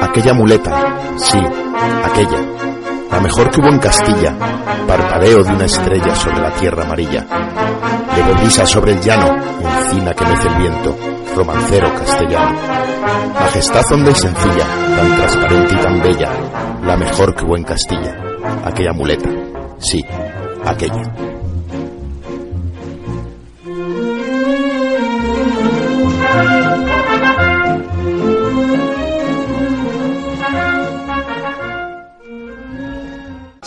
Aquella muleta, sí, aquella, la mejor que hubo en Castilla, parpadeo de una estrella sobre la tierra amarilla, de brisa sobre el llano, encina que mece el viento, romancero castellano, majestad honda y sencilla, tan transparente y tan bella, la mejor que hubo en Castilla, aquella muleta, sí, aquella.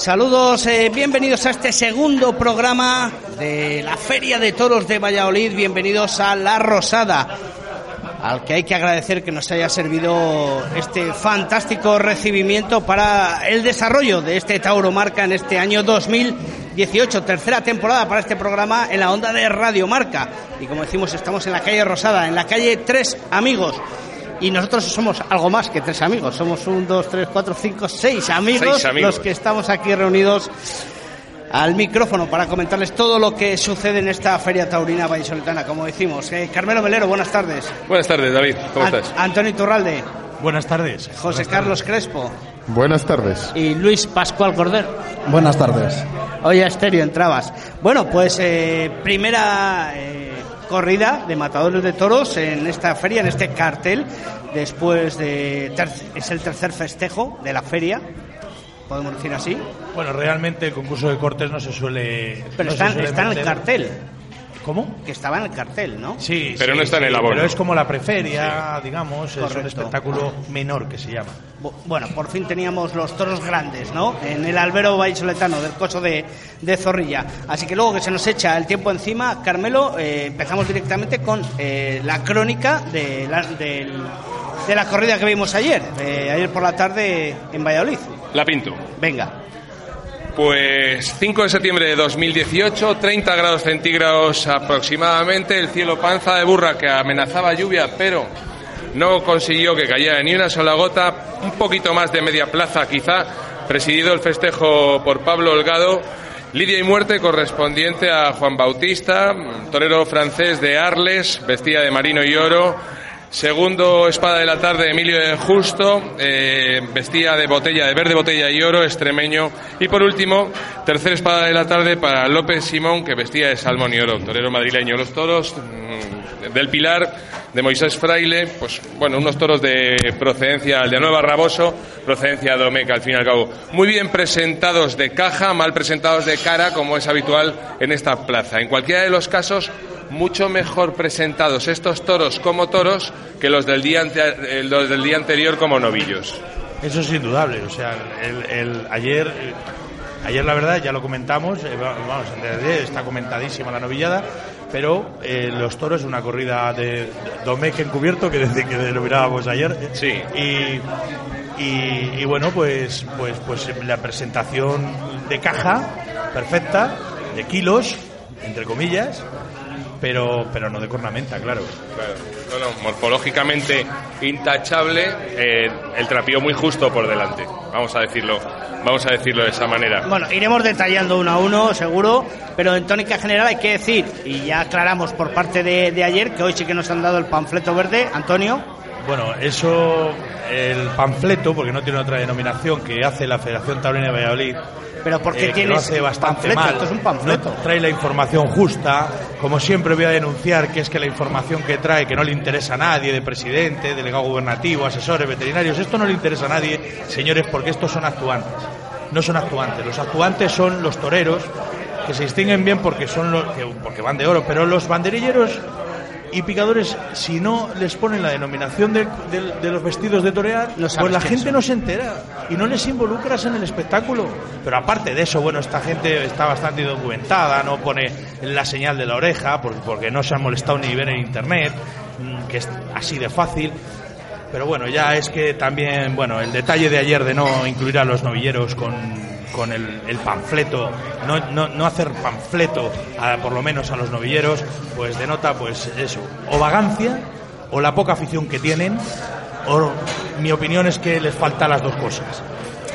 Saludos, eh, bienvenidos a este segundo programa de la Feria de Toros de Valladolid. Bienvenidos a La Rosada, al que hay que agradecer que nos haya servido este fantástico recibimiento para el desarrollo de este Tauro Marca en este año 2018, tercera temporada para este programa en la onda de Radio Marca. Y como decimos, estamos en la calle Rosada, en la calle Tres Amigos. Y nosotros somos algo más que tres amigos. Somos un, dos, tres, cuatro, cinco, seis amigos, Seis amigos. los que estamos aquí reunidos al micrófono para comentarles todo lo que sucede en esta feria taurina vallisoletana, como decimos. Eh, Carmelo Melero, buenas tardes. Buenas tardes, David. ¿Cómo An- estás? Antonio Iturralde, Buenas tardes. José Carlos Crespo Buenas tardes. y Luis Pascual Cordero. Buenas tardes. Oye, Asterio, entrabas. Bueno, pues eh, primera eh, corrida de matadores de toros en esta feria, en este cartel, después de... ter- es el tercer festejo de la feria, podemos decir así, Bueno, realmente el concurso de cortes no se suele. pero no está, se suele está en el cartel, ¿Cómo? que estaba en el cartel, ¿no? Sí, Pero sí, no está en el abono. Pero es como la preferia, digamos, es un espectáculo menor que se llama. Bu- Bueno, por fin teníamos los toros grandes, ¿no? En el albero vallisoletano del coso de, de Zorrilla. Así que luego que se nos echa el tiempo encima, Carmelo, eh, empezamos directamente con eh, la crónica de la, del- de la corrida que vimos ayer, eh, ayer por la tarde en Valladolid. La pinto. Venga, Pues 5 de septiembre de 2018, 30 grados centígrados aproximadamente, el cielo panza de burra que amenazaba lluvia, pero no consiguió que cayera ni una sola gota, un poquito más de media plaza quizá, presidido el festejo por Pablo Holgado, Lidia y muerte correspondiente a Juan Bautista, torero francés de Arles, vestida de marino y oro, Segundo, espada de la tarde, Emilio de Justo, eh, vestía de botella, de verde botella y oro, extremeño. Y por último, tercera espada de la tarde para López Simón, que vestía de salmón y oro, torero madrileño. Los toros mm, del Pilar, de Moisés Fraile, pues bueno, unos toros de procedencia de Nueva Raboso, procedencia de Omeca, al fin y al cabo. Muy bien presentados de caja, mal presentados de cara, como es habitual en esta plaza. En cualquiera de los casos, mucho mejor presentados estos toros como toros que los del día, eh, los del día anterior como novillos. Eso es indudable. O sea, el, ayer, eh, ayer la verdad ya lo comentamos. eh, está comentadísima la novillada. Pero eh, los toros es una corrida de Domecq encubierto que desde que lo mirábamos ayer. Sí. Y, y, y bueno, pues, pues, pues la presentación de caja perfecta, de kilos, entre comillas, pero, pero no de cornamenta, claro. Claro. No, no, morfológicamente intachable, eh, el trapío muy justo por delante. Vamos a decirlo, vamos a decirlo de esa manera. bueno, iremos detallando uno a uno, seguro, pero en tónica general hay que decir, y ya aclaramos por parte de, de ayer, que hoy sí que nos han dado el panfleto verde, Antonio. Bueno, eso, el panfleto, porque no tiene otra denominación que hace la Federación Taurina de Valladolid, Pero ¿por qué eh, que tienes lo hace bastante panfleto? mal. Esto es un panfleto. No trae la información justa. Como siempre voy a denunciar que es que la información que trae, que no le interesa a nadie, de presidente, delegado gubernativo, asesores, veterinarios, esto no le interesa a nadie, señores, porque estos son actuantes. No son actuantes. Los actuantes son los toreros, que se distinguen bien porque son los, que- porque van de oro, pero los banderilleros y picadores, si no les ponen la denominación de, de- de los vestidos de torear, No pues la gente son. no se entera y no les involucras en el espectáculo. Pero aparte de eso, bueno, esta gente está bastante documentada, no pone la señal de la oreja, por- porque no se han molestado ni ver en internet, mm, que es así de fácil. Pero bueno, ya es que también, bueno, el detalle de ayer de no incluir a los novilleros con, con el, el panfleto, no, no, no hacer panfleto, a- por lo menos a los novilleros, pues denota, pues eso, o vagancia, o la poca afición que tienen, o mi opinión es que les falta las dos cosas.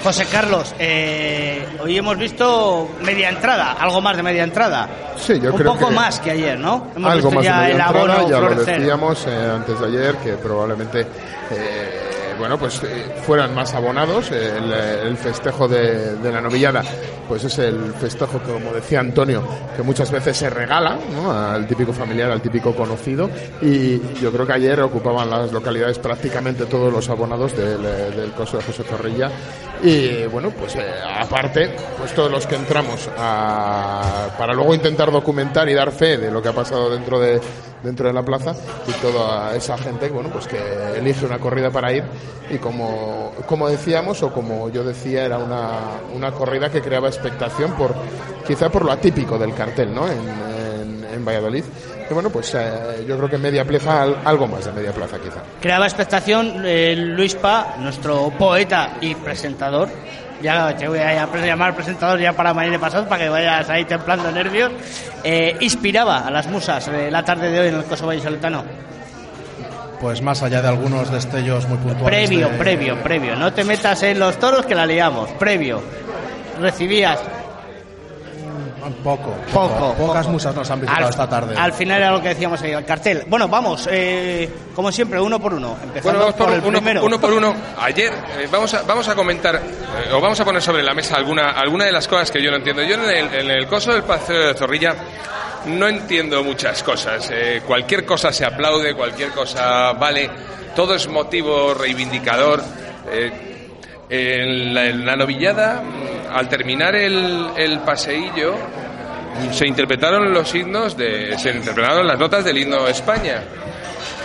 José Carlos, eh, hoy hemos visto media entrada, algo más de media entrada. Sí, yo Un creo poco que más que ayer, ¿no? Hemos algo visto más de ya media el abono entrada, ya lo florecer. decíamos eh, antes de ayer que probablemente eh, bueno pues eh, fueran más abonados Eh, el, eh, el festejo de, la novillada pues es el festejo que como decía Antonio que muchas veces se regala ¿no? al típico familiar al típico conocido y yo creo que ayer ocupaban las localidades prácticamente todos los abonados del, del coso de José Zorrilla y bueno pues eh, aparte pues todos los que entramos para luego intentar documentar y dar fe de lo que ha pasado dentro de dentro de la plaza y toda esa gente bueno pues que elige una corrida para ir. Y como como decíamos o como yo decía era una, una corrida que creaba expectación por quizá por lo atípico del cartel no en, en Valladolid que bueno pues eh, yo creo que media plaza al- algo más de media plaza quizá Creaba expectación eh, Luis Pa, nuestro poeta y presentador. Ya te voy a llamar presentador ya para mañana pasado para que vayas ahí templando nervios. Eh, inspiraba a las musas eh, la tarde de hoy en el Coso Vallisoletano. Pues más allá de algunos destellos muy puntuales. Previo, de- previo, previo. No te metas en los toros que la liamos. Previo. Recibías Poco, poco. Pocas poco. musas nos han visitado Al- esta tarde. Al final era lo que decíamos ahí, el cartel. Bueno, vamos, eh, como siempre, uno por uno. Empezando Bueno, vamos por, por el uno, primero. uno por uno. Ayer eh, vamos, a, vamos a comentar eh, o vamos a poner sobre la mesa alguna, alguna de las cosas que yo no entiendo. Yo en el, en el coso del Paseo de Zorrilla no entiendo muchas cosas. Eh, cualquier cosa se aplaude, cualquier cosa vale, todo es motivo reivindicador. Eh, en, la, novillada, al terminar el, el paseillo, se interpretaron los himnos de, se interpretaron las notas del himno España.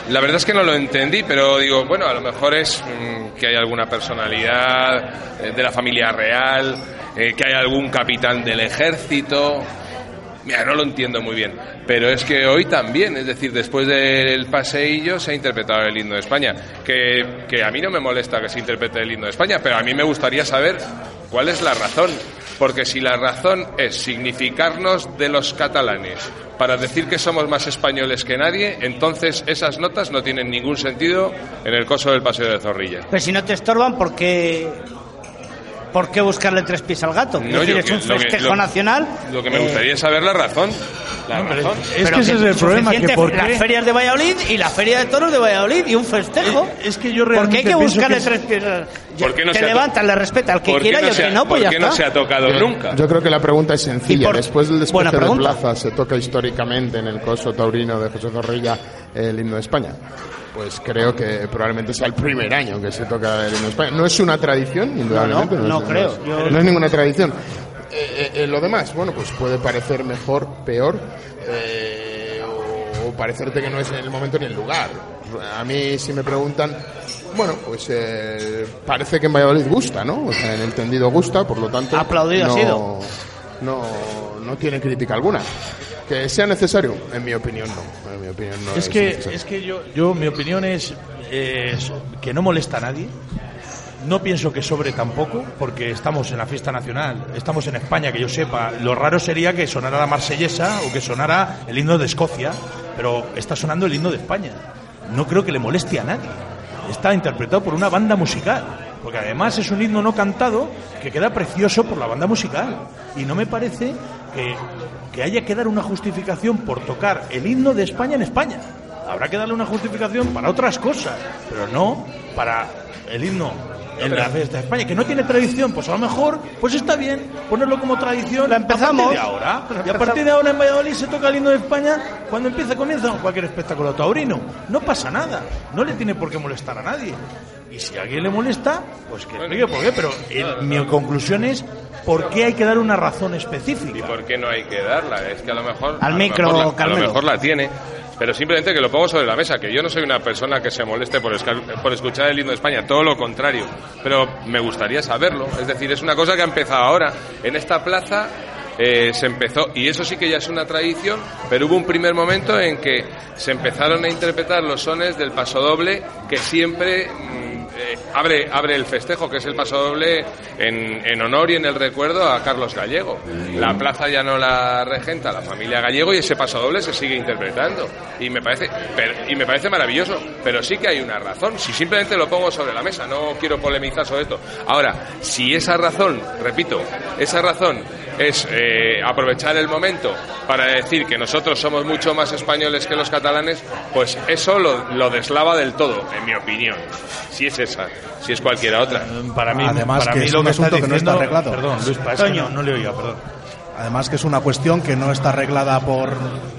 La verdad es que no lo entendí, pero digo, bueno, a lo mejor es mm, que hay alguna personalidad eh, de la familia real, eh, que hay algún capitán del ejército. Mira, no lo entiendo muy bien, pero es que hoy también, es decir, después del paseillo se ha interpretado el himno de España, que, a mí no me molesta que se interprete el himno de España, pero a mí me gustaría saber cuál es la razón, porque si la razón es significarnos de los catalanes para decir que somos más españoles que nadie, entonces esas notas no tienen ningún sentido en el coso del paseo de Zorrilla. Pero si no te estorban, ¿por qué, ¿por qué buscarle tres pies al gato? No, es decir, yo es que- un lo que- festejo lo- nacional. Lo que me gustaría es saber la razón. La razón. Es que ese es el problema, que por qué... Las ferias de Valladolid y la feria de toros de Valladolid y un festejo. Eh, es que yo ¿Por qué hay que buscarle que es- tres pies? al- ¿Por qué no te levantas, le respeta al que ¿Por qué quiera y al que no, pues por ya qué está. no se ha tocado nunca? Yo creo que la pregunta es sencilla. Por- Después del despeje de plaza se toca históricamente en el coso taurino de José Zorrilla el himno de España. Pues creo que probablemente sea el primer año que se toca el himno de España. No es una tradición, indudablemente. no, no es- creo. es- Yo- no es ninguna tradición. Eh, eh, eh, lo demás, bueno, pues puede parecer mejor, peor, eh, o, o parecerte que no es en el momento ni el lugar. A mí, si me preguntan, bueno, pues eh, parece que en Valladolid gusta, ¿no? O sea, en el tendido gusta, por lo tanto. Aplaudido ha sido. No, no tiene crítica alguna. Que sea necesario, en mi opinión, no. En mi opinión, no Es es, que, necesario. es que yo, yo, mi opinión es, es que no molesta a nadie. No pienso que sobre tampoco, porque estamos en la fiesta nacional, estamos en España, que yo sepa. Lo raro sería que sonara la marsellesa o que sonara el himno de Escocia, pero está sonando el himno de España. No creo que le moleste a nadie. Está interpretado por una banda musical, porque además es un himno no cantado que queda precioso por la banda musical. Y no me parece que, que haya que dar una justificación por tocar el himno de España en España. Habrá que darle una justificación para otras cosas, pero no para el himno en la fiesta de España, que no tiene tradición, pues a lo mejor, pues está bien ponerlo como tradición La empezamos. a partir de ahora. Y a partir de ahora en Valladolid se toca el himno de España cuando empieza, comienza cualquier espectáculo taurino. No pasa nada, no le tiene por qué molestar a nadie. Y si a alguien le molesta, pues que explique por qué, pero el- mi conclusión es por qué hay que dar una razón ¿Y específica. por qué no hay que darla? Es que a lo mejor. Al a lo micro, mejor la- a lo mejor la tiene. Pero simplemente que lo pongo sobre la mesa, que yo no soy una persona que se moleste por, por escuchar el himno de España, todo lo contrario. Pero me gustaría saberlo. Es decir, es una cosa que ha empezado ahora. En esta plaza eh, se empezó, y eso sí que ya es una tradición, pero hubo un primer momento en que se empezaron a interpretar los sones del paso doble que siempre mm, eh, abre, abre el festejo, que es el paso doble en, honor y en el recuerdo a Carlos Gallego. La plaza ya no la regenta la familia Gallego y ese paso doble se sigue interpretando. Y me parece, y me parece maravilloso, pero sí que hay una razón. Si simplemente lo pongo sobre la mesa, no quiero polemizar sobre esto. Ahora, si esa razón, repito, esa razón es eh, aprovechar el momento para decir que nosotros somos mucho más españoles que los catalanes, pues eso lo, lo deslava del todo, en mi opinión. Si es esa, si es cualquiera otra. Para mí, Además para que mí es lo un que está asunto que no está diciendo- arreglado. Perdón, Luis, no, no le oiga, perdón. Además que es una cuestión que no está arreglada por,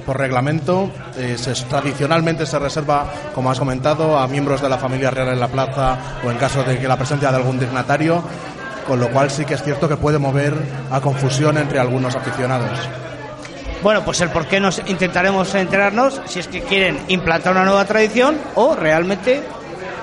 por reglamento. Eh, se- tradicionalmente se reserva, como has comentado, a miembros de la familia real en la plaza o en caso de que la presencia de algún dignatario, con lo cual sí que es cierto que puede mover a confusión entre algunos aficionados. Bueno, pues el por qué nos intentaremos enterarnos si es que quieren implantar una nueva tradición o realmente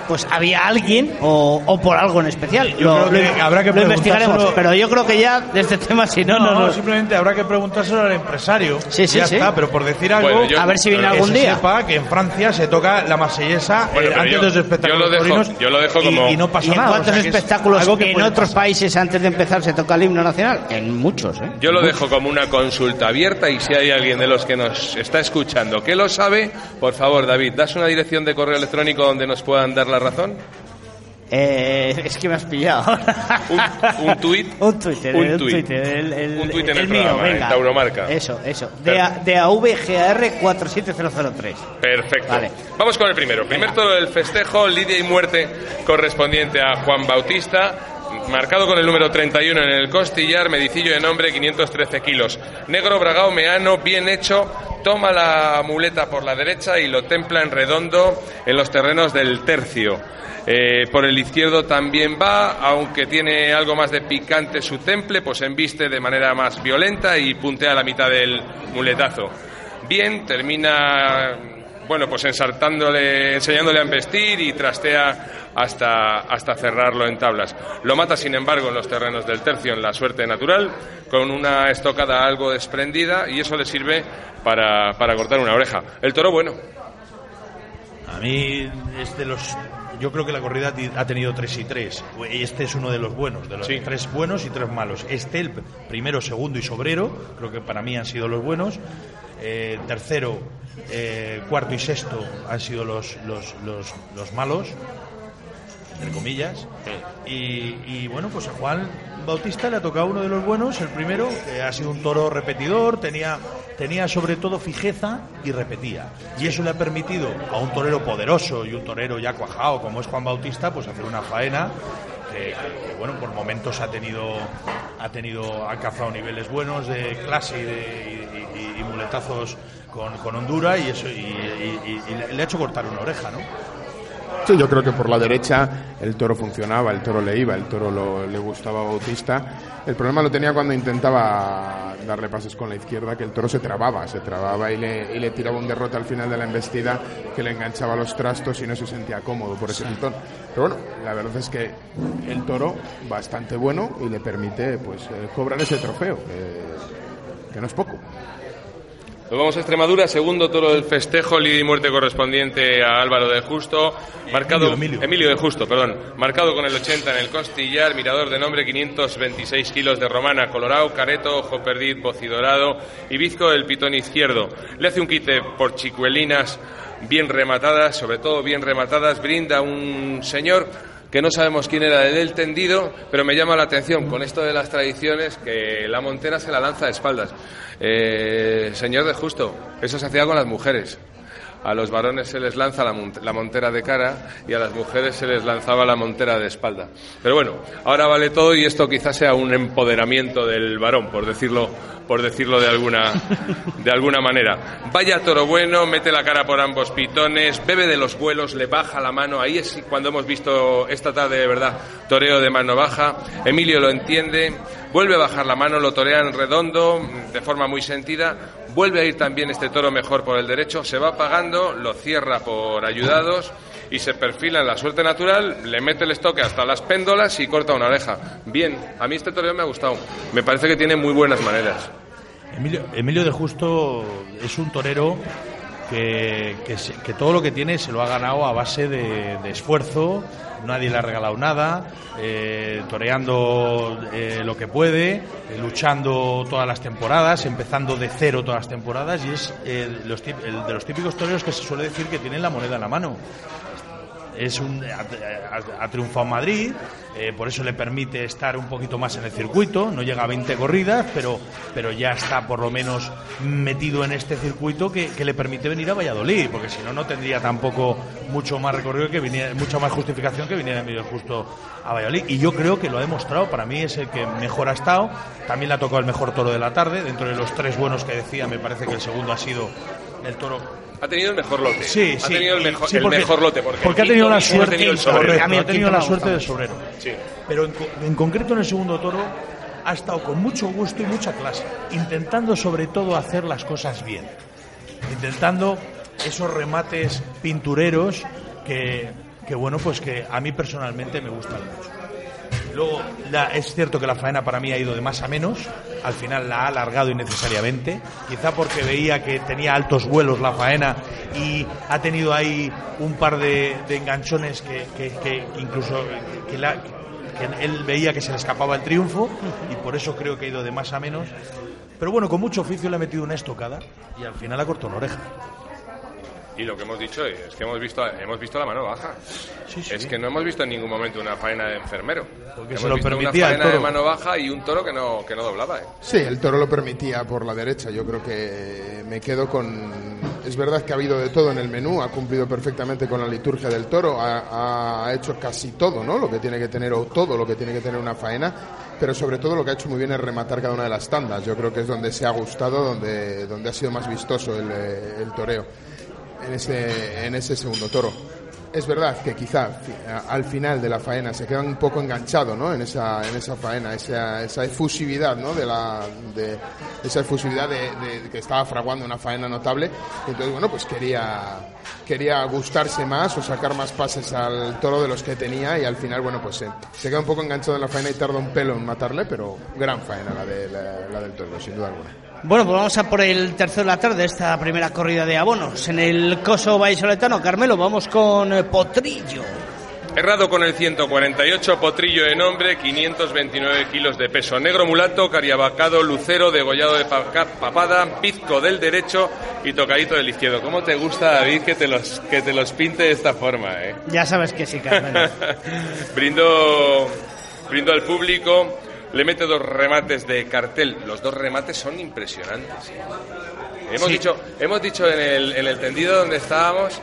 pues había alguien o, o por algo en especial. Yo creo que habrá que lo investigaremos, pero yo creo que ya de este tema si no, No, no, no, no. simplemente habrá que preguntárselo al empresario. Sí, sí, ya sí. está, pero por decir algo, Bueno, yo- A ver si viene algún día. sepa que en Francia se toca la marsellesa Bueno, eh, antes yo- de los espectáculos yo lo dejo- yo lo como- y, no pasa ¿Y en nada. o cuántos sea, que es espectáculos que en otros pasar. países antes de empezar se toca el himno nacional? En muchos, ¿eh? Yo lo dejo como una consulta abierta y si hay alguien de los que nos está escuchando que lo sabe, por favor, David, ¿das una dirección de correo electrónico donde nos puedan dar la razón? Eh, es que me has pillado. Un- un tuit. un Twitter. Un Un tuit. Twitter. El, el- Un tuit en el mío, programa, en venga. Tauromarca. Eso, eso. De, A- de AVGAR 47003. Perfecto. Vale. Vamos con el primero. Primer toro del festejo, lidia y muerte correspondiente a Juan Bautista. Marcado con el número 31 en el costillar, medicillo de nombre 513 kilos. Negro, bragao, meano, bien hecho. Toma la muleta por la derecha y lo templa en redondo en los terrenos del tercio. Eh, por el izquierdo también va, aunque tiene algo más de picante su temple, pues embiste de manera más violenta y puntea la mitad del muletazo. Bien, termina, bueno, pues ensartándole, enseñándole a embestir y trastea hasta, hasta cerrarlo en tablas. Lo mata, sin embargo, en los terrenos del tercio, en la suerte natural, con una estocada algo desprendida y eso le sirve para, para cortar una oreja. El toro, bueno, A mí es de los. Yo creo que la corrida ha tenido tres y tres. Este es uno de los buenos, de los Sí. tres buenos y tres malos. Este, el primero, segundo y sobrero, creo que para mí han sido los buenos. Eh, tercero, eh, cuarto y sexto han sido los, los, los, los malos, entre comillas. Y, y, bueno, pues a Juan Bautista le ha tocado uno de los buenos, el primero, que ha sido un toro repetidor, tenía, tenía sobre todo fijeza y repetía. Y eso le ha permitido a un torero poderoso y un torero ya cuajado como es Juan Bautista, pues hacer una faena que, bueno, por momentos ha tenido, ha tenido, ha cazado niveles buenos de clase y, de, y- muletazos con, con Honduras y eso y, le ha hecho cortar una oreja, ¿no? Sí, yo creo que por la derecha el toro funcionaba, el toro le iba, el toro lo- le gustaba a Bautista. El problema lo tenía cuando intentaba darle pases con la izquierda, que el toro se trababa, se trababa y le, y le tiraba un derrote al final de la embestida que le enganchaba los trastos y no se sentía cómodo por ese pitón. Pero bueno, la verdad es que el toro bastante bueno y le permite pues eh, cobrar ese trofeo, que no es poco. Nos vamos a Extremadura, segundo toro del festejo, lidia y muerte correspondiente a Álvaro de Justo, marcado Emilio. de Justo, perdón, marcado con el 80 en el costillar, mirador de nombre 526 kilos de romana, colorado, careto, ojo perdiz, bocidorado y bizco del pitón izquierdo. Le hace un quite por chicuelinas bien rematadas, sobre todo bien rematadas, brinda un señor que no sabemos quién era el tendido, pero me llama la atención con esto de las tradiciones que la montera se la lanza de espaldas. Eh, señor de justo, eso se hacía con las mujeres. A los varones se les lanza la, mont- la montera de cara y a las mujeres se les lanzaba la montera de espalda. Pero bueno, ahora vale todo y esto quizás sea un empoderamiento del varón, por decirlo, por decirlo de alguna, de alguna manera. Vaya toro bueno, mete la cara por ambos pitones, bebe de los vuelos, le baja la mano. Ahí es cuando hemos visto esta tarde de verdad toreo de mano baja. Emilio lo entiende, vuelve a bajar la mano, lo torea en redondo, de forma muy sentida. Vuelve a ir también este toro mejor por el derecho, se va apagando, lo cierra por ayudados y se perfila en la suerte natural, le mete el estoque hasta las péndolas y corta una oreja. Bien, a mí este toreo me ha gustado. Me parece que tiene muy buenas maneras. Emilio, de Justo es un torero que, que, todo lo que tiene se lo ha ganado a base de esfuerzo, nadie le ha regalado nada, eh, toreando eh, lo que puede, eh, luchando todas las temporadas, empezando de cero todas las temporadas y es el de los típicos toreros que se suele decir que tienen la moneda en la mano es un, ha, ha- ha triunfado en Madrid, eh, por eso le permite estar un poquito más en el circuito, no llega a 20 corridas, pero, pero ya está por lo menos metido en este circuito que, que le permite venir a Valladolid, porque si no, no tendría tampoco mucho más recorrido que viniera, mucha más justificación que viniera medio justo a Valladolid. Y yo creo que lo ha demostrado, para mí es el que mejor ha estado, también le ha tocado el mejor toro de la tarde, dentro de los tres buenos que decía, me parece que el segundo ha sido el toro Ha tenido el mejor lote. Sí, ha sí. tenido el mejor, Sí, el mejor lote. Porque, porque ha tenido la suerte, ha tenido el sobrero. Ha tenido la suerte del gusta sobrero. Sí. Pero en, en concreto en el segundo toro ha estado con mucho gusto y mucha clase, intentando sobre todo hacer las cosas bien, intentando esos remates pintureros que, que bueno, pues que a mí personalmente me gustan mucho. Luego, la- es cierto que la faena para mí ha ido de más a menos. Al final la ha alargado innecesariamente. Quizá porque veía que tenía altos vuelos la faena y ha tenido ahí un par de, enganchones que, incluso que él veía que se le escapaba el triunfo y por eso creo que ha ido de más a menos. Pero bueno, con mucho oficio le ha metido una estocada y al final ha cortado una oreja. Y lo que hemos dicho es que hemos visto, hemos visto la mano baja. Sí, sí. Es que no hemos visto en ningún momento una faena de enfermero. Porque hemos se lo visto permitía una el faena de mano baja y un toro que no, que no doblaba. ¿eh? Sí, el toro lo permitía por la derecha. Yo creo que me quedo con. Es verdad que ha habido de todo en el menú, ha cumplido perfectamente con la liturgia del toro, ha, ha hecho casi todo, ¿no? Lo que tiene que tener, o todo lo que tiene que tener una faena, pero sobre todo lo que ha hecho muy bien es rematar cada una de las tandas. Yo creo que es donde se ha gustado, donde, donde ha sido más vistoso el, eh, el toreo en ese, en ese segundo toro. Es verdad que quizá al final de la faena se quedan un poco enganchados ¿no? en, esa, en esa faena, esa, esa efusividad, ¿no? de la, de, esa efusividad de, de que estaba fraguando una faena notable. Entonces, bueno, pues quería, quería gustarse más o sacar más pases al toro de los que tenía y al final, bueno, pues se, se queda un poco enganchado en la faena y tarda un pelo en matarle, pero gran faena la, de, la, la del toro, sin duda alguna. Bueno, pues vamos a por el tercero de la tarde, esta primera corrida de abonos. En el Coso Vallisoletano, Carmelo, vamos con eh, Potrillo. Errado con el 148, potrillo de nombre, 529 kilos de peso. Negro mulato, cariabacado, lucero, degollado de pa- papada, pizco del derecho y tocadito del izquierdo. ¿Cómo te gusta, David, que te los, que te los pinte de esta forma? Eh? Ya sabes que sí, Carmelo. brindo, brindo al público, le mete dos remates de cartel. Los dos remates son impresionantes. Hemos, Sí. dicho, hemos dicho en el, en el tendido donde estábamos,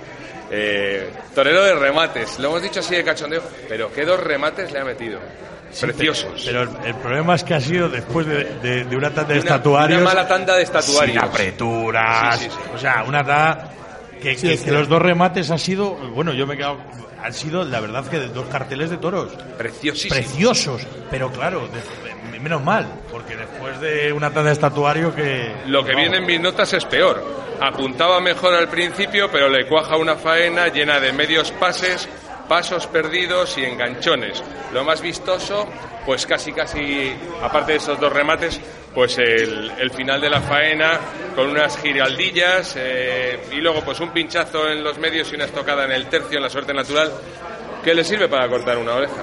eh, torero de remates. Lo hemos dicho así de cachondeo, pero ¿qué dos remates le ha metido? Preciosos. Pero el, el problema es que ha sido después de, de- de una tanda de una- estatuarios. una mala tanda de estatuarios. Sin apreturas. Sí, sí, sí. O sea, una tanda que, que- que los dos remates han sido. Bueno, yo me he quedado. Han sido, la verdad, que dos carteles de toros. Preciosísimo. Preciosos. Pero claro, de- de- menos mal. Porque después de una tanda de estatuario que. Lo que no. viene en mis notas es peor. Apuntaba mejor al principio, pero le cuaja una faena llena de medios pases, pasos perdidos y enganchones. Lo más vistoso, pues casi casi, aparte de esos dos remates, pues el, el final de la faena con unas giraldillas eh, y luego pues un pinchazo en los medios y una estocada en el tercio en la suerte natural que le sirve para cortar una oreja.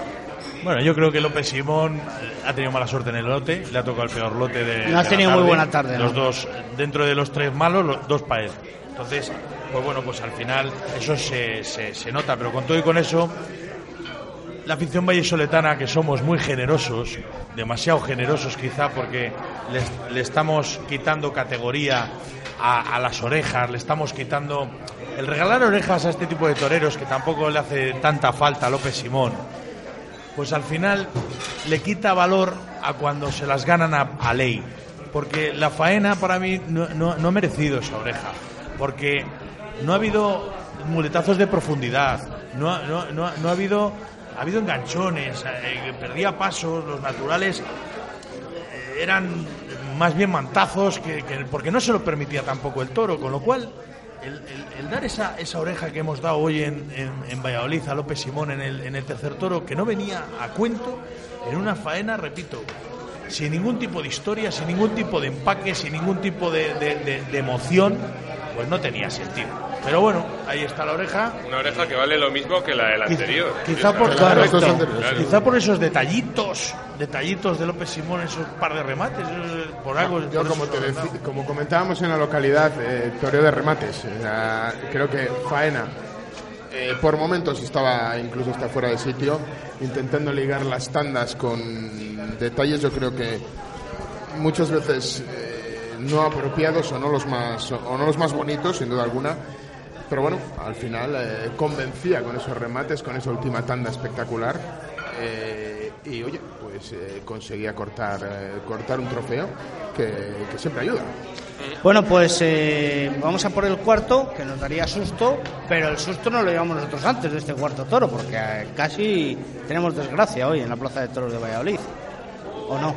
Bueno, yo creo que López Simón eh, ha tenido mala suerte en el lote, le ha tocado el peor lote de. No ha de la tenido muy buena tarde, ¿no? Los dos, dentro de los tres malos, los dos para él. Entonces, pues bueno, pues al final eso se, se, se nota, pero con todo y con eso, la afición vallesoletana, que somos muy generosos, demasiado generosos quizá, porque le estamos quitando categoría a, a las orejas, le estamos quitando. El regalar orejas a este tipo de toreros, que tampoco le hace tanta falta a López Simón, pues al final le quita valor a cuando se las ganan a, a ley. Porque la faena para mí no, no- no ha merecido esa oreja. Porque no ha habido muletazos de profundidad, no, ha- no, no ha- habido ha habido enganchones, eh, perdía pasos, los naturales eh, eran más bien mantazos que, que- porque no se lo permitía tampoco el toro, con lo cual el dar esa, esa oreja que hemos dado hoy en, en, en Valladolid a López Simón en el, en el tercer toro, que no venía a cuento, en una faena, repito, sin ningún tipo de historia, sin ningún tipo de empaque, sin ningún tipo de, de- de- de emoción, pues no tenía sentido. Pero bueno, ahí está la oreja. Una oreja que vale lo mismo que la del anterior. Quizá por, Claro, sí. quizá por esos detallitos, detallitos de López Simón, esos par de remates, eh, por algo. Yo, por como, te decí- como comentábamos en la localidad, eh, toreo de remates. Sea, creo que Faena, eh, por momentos estaba incluso hasta fuera de sitio, intentando ligar las tandas con detalles, yo creo que muchas veces eh, no apropiados o no los más o no los más bonitos, sin duda alguna. Pero bueno, al final eh, convencía con esos remates, con esa última tanda espectacular. eh, y oye, pues eh, conseguía cortar, eh, cortar un trofeo que, que siempre ayuda. Bueno, pues eh, vamos a por el cuarto, que nos daría susto, pero el susto no lo llevamos nosotros antes de este cuarto toro, porque eh, casi tenemos desgracia hoy en la Plaza de Toros de Valladolid. ¿O no?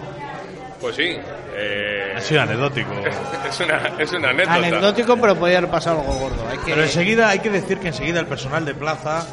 Pues sí. eh, Ha sido anecdótico. es, una, es una anécdota. Anecdótico, pero podía haber pasado algo gordo. Hay que... Pero enseguida hay que decir que enseguida el personal de plaza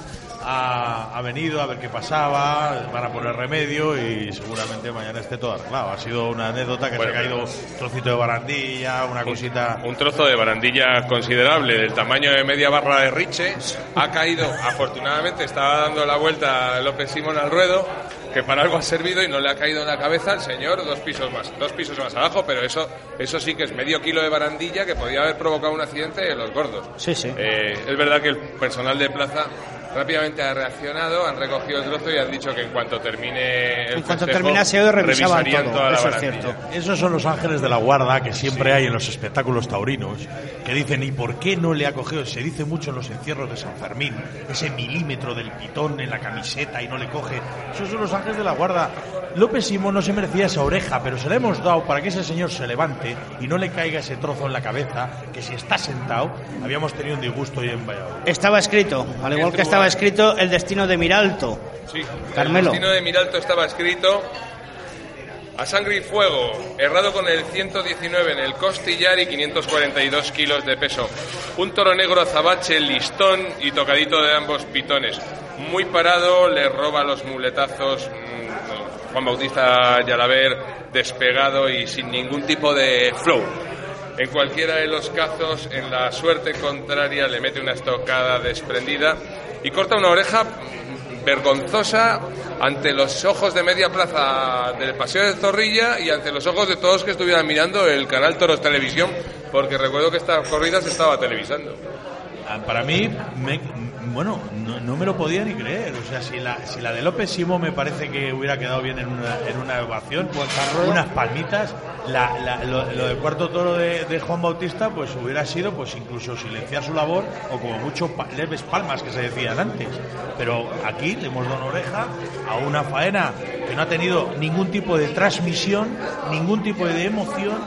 ha, ha venido a ver qué pasaba, van a poner remedio y seguramente mañana esté todo arreglado. Ha sido una anécdota que Bueno, se ha caído un trocito de barandilla, una cosita. Un trozo de barandilla considerable del tamaño de media barra de Riche ha caído. Afortunadamente estaba dando la vuelta López Simón al ruedo, que para algo ha servido y no le ha caído en la cabeza al señor dos pisos más, dos pisos más abajo, pero eso, eso sí que es medio kilo de barandilla que podía haber provocado un accidente de los gordos. Sí, sí. Eh, es verdad que el personal de plaza rápidamente ha reaccionado, han recogido el trozo y han dicho que en cuanto termine el En cuanto festejo, terminase hoy revisaban todo, toda la eso es barandilla. cierto. Esos son los ángeles de la guarda que siempre hay en los espectáculos taurinos, que dicen, ¿y por qué no le ha cogido? Se dice mucho en los encierros de San Fermín, ese milímetro del pitón en la camiseta y no le coge. Esos son los ángeles de la guarda. López Simón no se merecía esa oreja, pero se la hemos dado para que ese señor se levante y no le caiga ese trozo en la cabeza, que si está sentado, habíamos tenido un disgusto hoy en Valladolid. Estaba escrito, al igual que estaba escrito el destino de Miralto. Sí, Carmelo. el destino de Miralto estaba escrito a sangre y fuego, errado con el 119 en el costillar y 542 kilos de peso. Un toro negro azabache, listón y tocadito de ambos pitones. Muy parado, le roba los muletazos mm, Juan Bautista Yalaber, despegado y sin ningún tipo de flow. En cualquiera de los casos, en la suerte contraria, le mete una estocada desprendida y corta una oreja vergonzosa ante los ojos de media plaza del Paseo de Zorrilla y ante los ojos de todos que estuvieran mirando el canal Toros Televisión, porque recuerdo que esta corrida se estaba televisando. Ah, Para mí, me- bueno, no, no me lo podía ni creer. O sea, si la, si la de López Simo me parece que hubiera quedado bien en una, en una ovación, unas palmitas, la, la- lo, lo del cuarto toro de, de Juan Bautista, pues hubiera sido pues incluso silenciar su labor o como mucho pa- leves palmas que se decían antes. Pero aquí le hemos dado una oreja a una faena que no ha tenido ningún tipo de transmisión, ningún tipo de emoción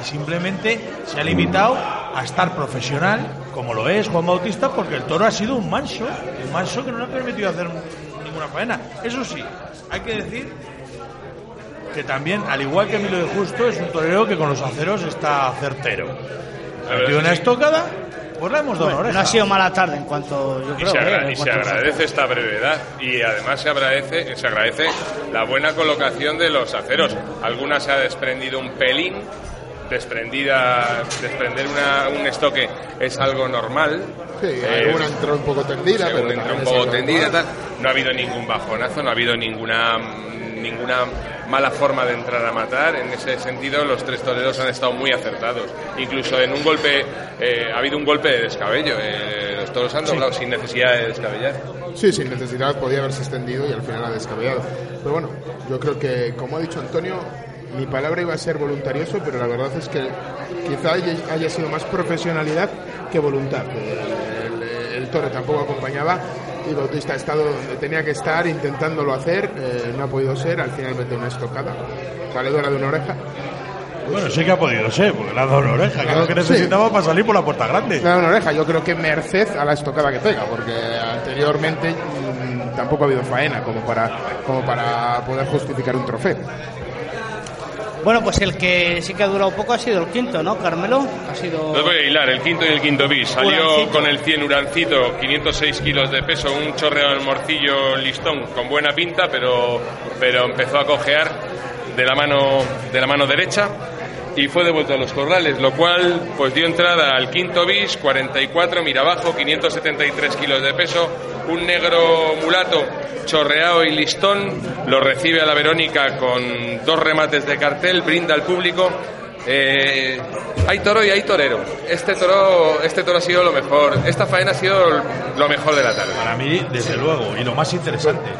y simplemente se ha limitado a estar profesional, como lo es Juan Bautista, porque el toro ha sido un manso, un manso que no le ha permitido hacer ninguna faena. Eso sí, hay que decir que también, al igual que Emilio de Justo, es un torero que con los aceros está certero. Ha metido una estocada, pues le hemos dado una No ha sido mala tarde en cuanto yo Y creo. se, y se a los agradece esta brevedad y además se agradece, se agradece la buena colocación de los aceros. Algunas se ha desprendido un pelín, desprendida, desprender una- un estoque es algo normal. Sí, Eh, alguna entró un poco tendida, pero entró un poco tendida, tal. no ha habido ningún bajonazo, no ha habido ninguna ninguna mala forma de entrar a matar. En ese sentido, los tres toreros han estado muy acertados. Incluso en un golpe, eh, ha habido un golpe de descabello. eh, los toros han doblado sin necesidad de descabellar. Sí, sin necesidad podía haberse extendido y al final ha descabellado. Pero bueno, yo creo que, como ha dicho Antonio, mi palabra iba a ser voluntarioso, pero la verdad es que quizá haya, sido más profesionalidad que voluntad. El, el- el toro tampoco acompañaba y Bautista ha estado donde tenía que estar intentándolo hacer, eh, no ha podido ser, al final mete una estocada, valedora de una oreja. Bueno, sí que ha podido ser, porque le ha dado una oreja, que es lo que Sí. necesitaba para salir por la puerta grande. Le da una oreja, yo creo que merced a la estocada que pega, porque anteriormente mm, tampoco ha habido faena como para, como para poder justificar un trofeo. Bueno, pues el que sí que ha durado poco ha sido el quinto, ¿no, Carmelo? Ha sido. Los voy a hilar, el quinto y el quinto bis. Salió Urancito. con el 100 Urancito, 506 kilos de peso, un chorreo del morcillo listón con buena pinta, pero, pero empezó a cojear. de la mano, de la mano derecha y fue devuelto a los corrales, lo cual pues dio entrada al quinto bis, 44 mira abajo, 573 kilos de peso, un negro mulato chorreado y listón, lo recibe a la Verónica con dos remates de cartel, brinda al público. Eh, hay toro y hay torero. Este toro, este toro ha sido lo mejor. Esta faena ha sido lo mejor de la tarde. Para mí, desde luego, y lo más interesante.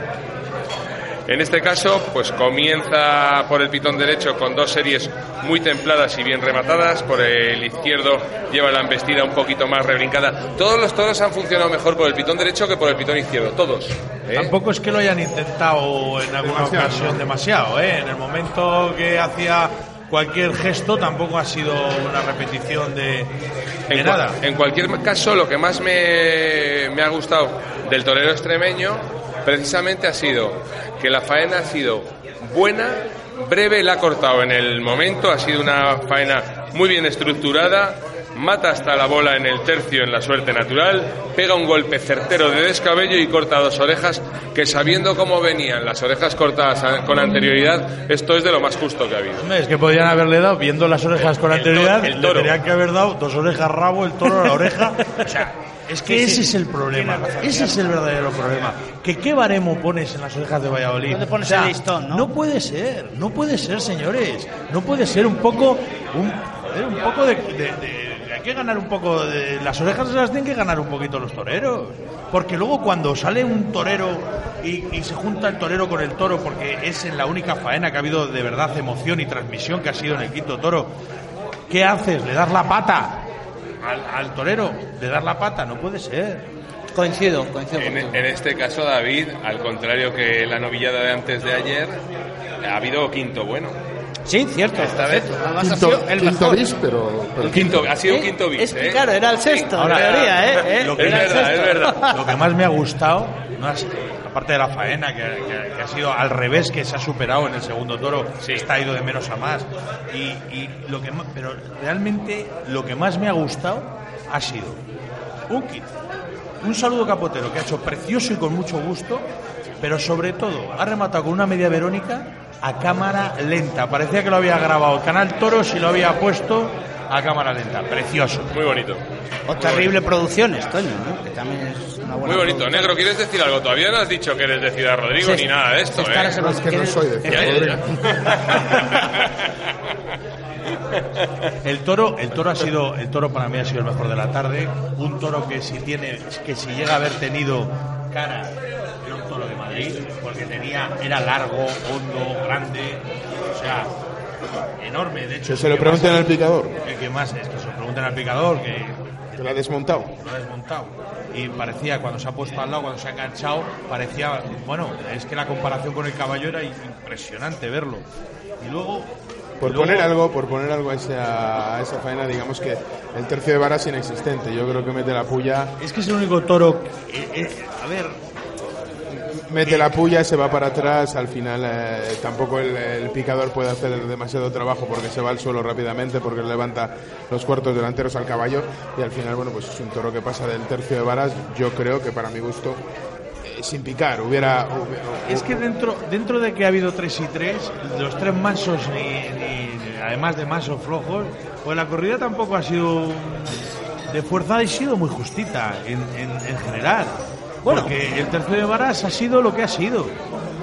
En este caso, pues comienza por el pitón derecho con dos series muy templadas y bien rematadas. Por el izquierdo lleva la embestida un poquito más rebrincada. Todos los toros han funcionado mejor por el pitón derecho que por el pitón izquierdo. Todos. ¿eh? Tampoco es que lo hayan intentado en alguna Demasiado, ocasión ¿no? demasiado. ¿eh? En el momento que hacía cualquier gesto, tampoco ha sido una repetición de, de En, cua- nada. en cualquier caso, lo que más me, me ha gustado del torero extremeño precisamente ha sido que la faena ha sido buena, breve, la ha cortado en el momento, ha sido una faena muy bien estructurada, mata hasta la bola en el tercio en la suerte natural, pega un golpe certero de descabello y corta dos orejas que sabiendo cómo venían las orejas cortadas con anterioridad, esto es de lo más justo que ha habido. Hombre, Es que podrían haberle dado, viendo las orejas con El anterioridad, toro, el le toro. tendrían que haber dado dos orejas rabo, el toro a la oreja. O sea, es que ese es el problema. Ese es el verdadero problema. Que qué baremo pones en las orejas de Valladolid. ¿Dónde pones O sea, el listón, no? puede ser, no puede ser, señores. No puede ser un poco, un, poco de, de- de- que ganar un poco de las orejas se las tienen que ganar un poquito los toreros. Porque luego cuando sale un torero y, y se junta el torero con el toro, porque es en la única faena que ha habido de verdad emoción y transmisión que ha sido en el quinto toro, ¿qué haces? ¿Le das la pata al, al torero? ¿Le das la pata? No puede ser. Coincido, coincido en este caso, David, al contrario que la novillada de antes de ayer, ha habido quinto bueno. Sí, cierto. Esta vez. cierto. Además ha Quinto, sido el quinto mejor. bis, pero, pero Quinto, ha sido ¿Eh? quinto bis. Es que, ¿eh? claro, era el sexto, Ahora, en teoría, ¿eh? ¿eh? lo que- Es verdad, es verdad. Lo que más me ha gustado, no ha sido- aparte de la faena, que, que- que ha sido al revés, que se ha superado en el segundo toro, Sí. está ido de menos a más. Y, y lo que pero realmente lo que más me ha gustado ha sido un kit, un saludo capotero que ha hecho precioso y con mucho gusto, pero sobre todo ha rematado con una media verónica a cámara lenta. Parecía que lo había grabado el canal Toros y lo había puesto a cámara lenta. Precioso. Muy bonito. O terrible producciones, Toño, ¿no? que también es una buena Muy bonito. producción. Negro, ¿quieres decir algo? Todavía no has dicho que eres de Ciudad Rodrigo Sí, ni nada de esto, ¿eh? es que no soy de Ciudad ya. El toro, el toro ha sido, el toro para mí ha sido el mejor de la tarde. Un toro que si tiene, que si llega a haber tenido cara, era un toro de Madrid, porque tenía, era largo, hondo, grande, o sea, enorme. De hecho, Que se lo pregunten más- al picador, El que más es que se lo pregunten al picador, que que lo ha desmontado. lo ha desmontado. Y parecía, cuando se ha puesto al lado, cuando se ha enganchado, parecía, bueno, es que la comparación con el caballo era impresionante verlo. Y luego. Por y luego- poner algo, por poner algo a esa, a esa faena, digamos que el tercio de vara es inexistente. Yo creo que mete la puya, Es que es el único toro. que- eh, eh, a ver, mete la puya, se va para atrás. Al final eh, tampoco el, picador puede hacer demasiado trabajo porque se va al suelo rápidamente, porque levanta los cuartos delanteros al caballo. Y al final, bueno, pues es un toro que pasa del tercio de varas. Yo creo que para mi gusto, eh, sin picar, hubiera. Es que dentro, dentro de que ha habido tres y tres, los tres mansos, ni, ni- además de mansos flojos, pues la corrida tampoco ha sido de fuerza, ha sido muy justita en- en general. Bueno. Porque el tercio de varas ha sido lo que ha sido.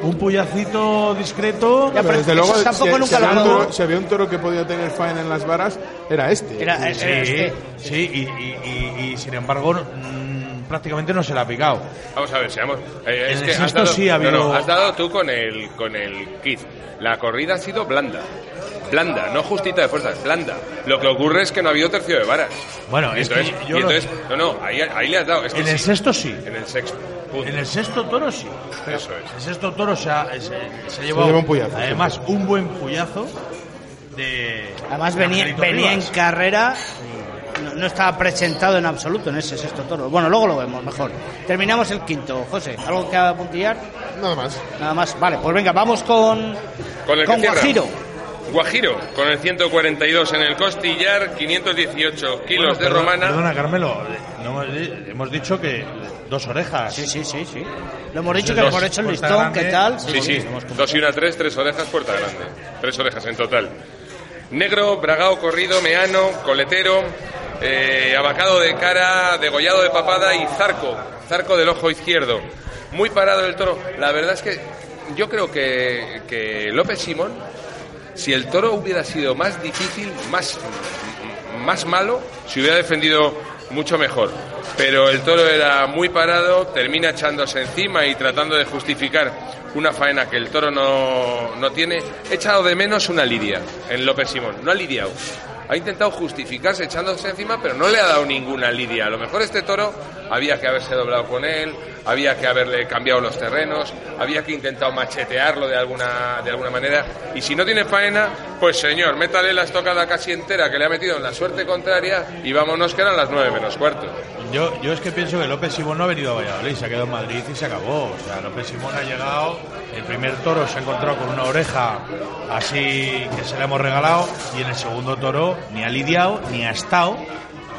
Un puyacito discreto. Ya, Pero desde luego, tampoco si, nunca si lo había toro, si había un toro que podía tener faena en las varas, era este. Era- Sí. era Sí, este. sí, y, y- y- y sin embargo prácticamente no se la ha picado. Vamos a ver, seamos. eh, es En que has dado, sí ha no, no, habido- has dado tú con el, con el kit. La corrida ha sido blanda. Blanda, no justita de fuerzas, blanda. Lo que ocurre es que no ha habido tercio de varas. Bueno, y es que entonces, yo y lo- entonces- no, no, ahí, ahí le has dado. Es que En el sexto sí. En el sexto. punto. En el sexto toro sí. Eso es. El sexto toro se ha, se, se ha llevado lleva un puyazo, además un buen puyazo de Además de venía, venía en carrera, no, no estaba presentado en absoluto en ese sexto toro. Bueno, luego lo vemos mejor. Terminamos el quinto, José. ¿Algo que apuntillar? Nada más. Nada más. Vale, pues venga, vamos con, Con el que cierra. Guajiro. Con el 142 en el costillar, 518 kilos Bueno, de perdona- romana. Perdona, Carmelo. No hemos, di- hemos dicho que dos orejas. Sí, sí, sí, sí. Lo hemos dicho que hemos hecho el listón, ¿qué tal? Sí, sí, dos y una tres, tres orejas, puerta grande. Tres orejas en total. Negro, bragao, corrido, meano, coletero, eh, abacado de cara, degollado de papada y zarco, zarco del ojo izquierdo. Muy parado el toro. La verdad es que yo creo que, que López Simón, si el toro hubiera sido más difícil, más, más malo, se hubiera defendido mucho mejor. Pero el toro era muy parado, termina echándose encima y tratando de justificar una faena que el toro no, no tiene. He echado de menos una lidia en López Simón, no ha lidiado. Ha intentado justificarse echándose encima, pero no le ha dado ninguna lidia. A lo mejor este toro había que haberse doblado con él, había que haberle cambiado los terrenos, había que intentar machetearlo de alguna, de alguna manera. Y si no tiene faena, pues señor, métale la estocada casi entera que le ha metido en la suerte contraria y vámonos que eran las nueve menos cuarto. Yo, yo es que pienso que López Simón no ha venido a Valladolid, se ha quedado en Madrid y se acabó. O sea, López Simón ha llegado, el primer toro se ha encontrado con una oreja así que se le hemos regalado y en el segundo toro ni ha lidiado ni ha estado,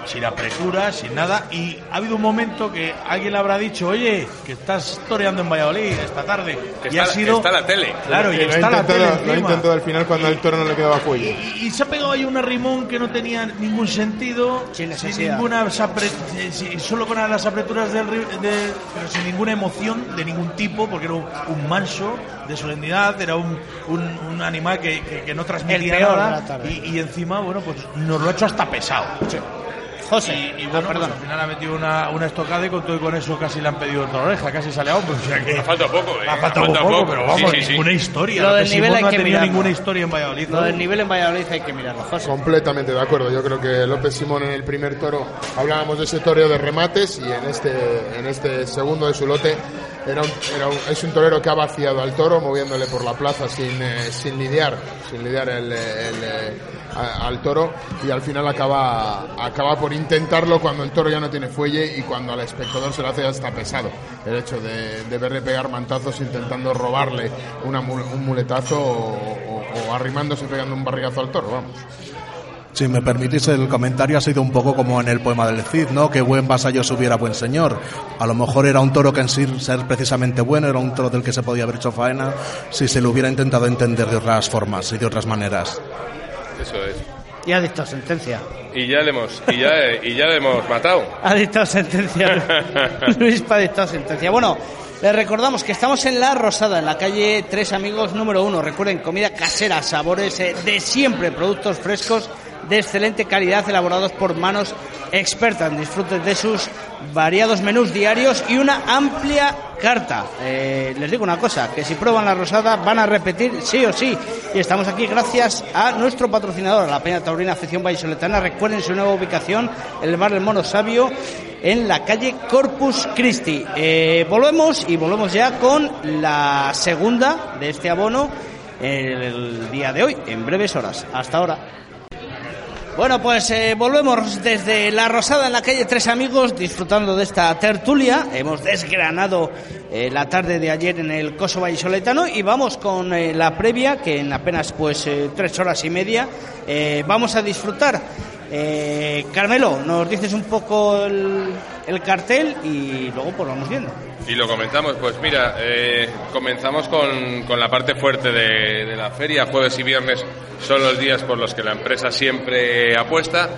sin apresura, sin nada. Y ha habido un momento que alguien le habrá dicho, oye, que estás toreando en Valladolid esta tarde. Que y está, ha sido... está la tele. Claro, y lo está la tele lo ha encima. intentado al final cuando el toro no le quedaba cuello. Y, y se ha pegado ahí un arrimón que no tenía ningún sentido, Sin ninguna eh, sí, solo con las apreturas del de- pero sin ninguna emoción de ningún tipo, porque era un, manso de solemnidad, era un, un, un animal que, que- que no transmitía El peor de nada y, y encima, bueno, pues nos lo ha hecho hasta pesado. José, Y, y ah, bueno, perdón. pues al final ha metido una, una estocada y con todo y con eso casi le han pedido otra oreja, casi sale a hombro. O sea que Ha faltado poco, ¿eh? ha faltado poco, poco. pero vamos, Sí, sí, sí. ninguna historia. Lo del nivel hay no ha que tenido mirarlo. ninguna historia en Valladolid. Lo ¿no? del nivel en Valladolid hay que mirarlo, José. Completamente de acuerdo. Yo creo que López Simón en el primer toro hablábamos de ese toreo de remates y en este en este segundo de su lote era un, era un- es un torero que ha vaciado al toro moviéndole por la plaza sin, eh, sin lidiar sin lidiar el, eh, al toro y al final acaba acaba por intentarlo cuando el toro ya no tiene fuelle y cuando al espectador se le hace hasta pesado el hecho de, de verle pegar mantazos intentando robarle una un muletazo o, o- o arrimándose pegando un barrigazo al toro vamos Si me permitís, el comentario ha sido un poco como en el poema del Cid, ¿no? Que buen vasallo subiera buen señor. A lo mejor era un toro que en sí ser precisamente bueno, era un toro del que se podía haber hecho faena si se lo hubiera intentado entender de otras formas y de otras maneras. Eso es. Y ha dictado sentencia. Y ya le hemos, y ya, y ya le hemos matado. Ha dictado sentencia. Luis ha dictado sentencia. Bueno, les recordamos que estamos en La Rosada, en la calle Tres Amigos número uno. Recuerden, comida casera, sabores eh, de siempre, productos frescos de excelente calidad elaborados por manos expertas. Disfruten de sus variados menús diarios y una amplia carta. Eh, les digo una cosa, que si prueban La Rosada van a repetir sí o sí. Y estamos aquí gracias a nuestro patrocinador, la Peña Taurina Afición Vallisoletana. Recuerden su nueva ubicación, el Bar del Mono Sabio, en la calle Corpus Christi. Eh, volvemos y volvemos ya con la segunda de este abono el día de hoy, en breves horas. Hasta ahora. Bueno, pues eh, volvemos desde La Rosada en la calle Tres Amigos disfrutando de esta tertulia. Hemos desgranado eh, la tarde de ayer en el Coso Vallisoletano y vamos con la previa que en apenas pues tres horas y media vamos a disfrutar. Eh, Carmelo, nos dices un poco el, el cartel y luego pues vamos viendo. Y lo comentamos, pues mira, eh, comenzamos con, con la parte fuerte de la feria. Jueves y viernes son los días por los que la empresa siempre apuesta.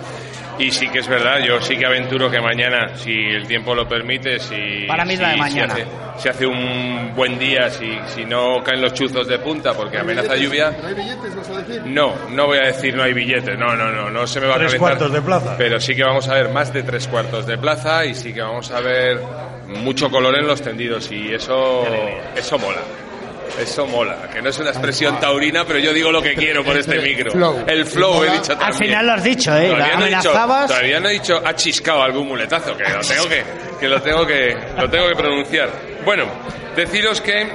Y sí que es verdad, yo sí que aventuro que mañana, si el tiempo lo permite, si, Para mí es la de si- mañana. Si hace, si hace un buen día, si, si no caen los chuzos de punta porque amenaza lluvia, ¿No hay billetes, vas a decir? no, no voy a decir no hay billetes, no, no, no, no se me va Tres a calentar. cuartos de plaza. Pero sí que vamos a ver más de tres cuartos de plaza y sí que vamos a ver mucho color en los tendidos y eso, eso mola. Eso mola, que no es una expresión taurina, pero yo digo lo que quiero por este micro. flow El flow he dicho Al también. final lo has dicho, ¿eh? Todavía no, he dicho, todavía no he dicho ha chiscado algún muletazo, que lo tengo que, que lo tengo que, lo tengo que pronunciar. Bueno, deciros que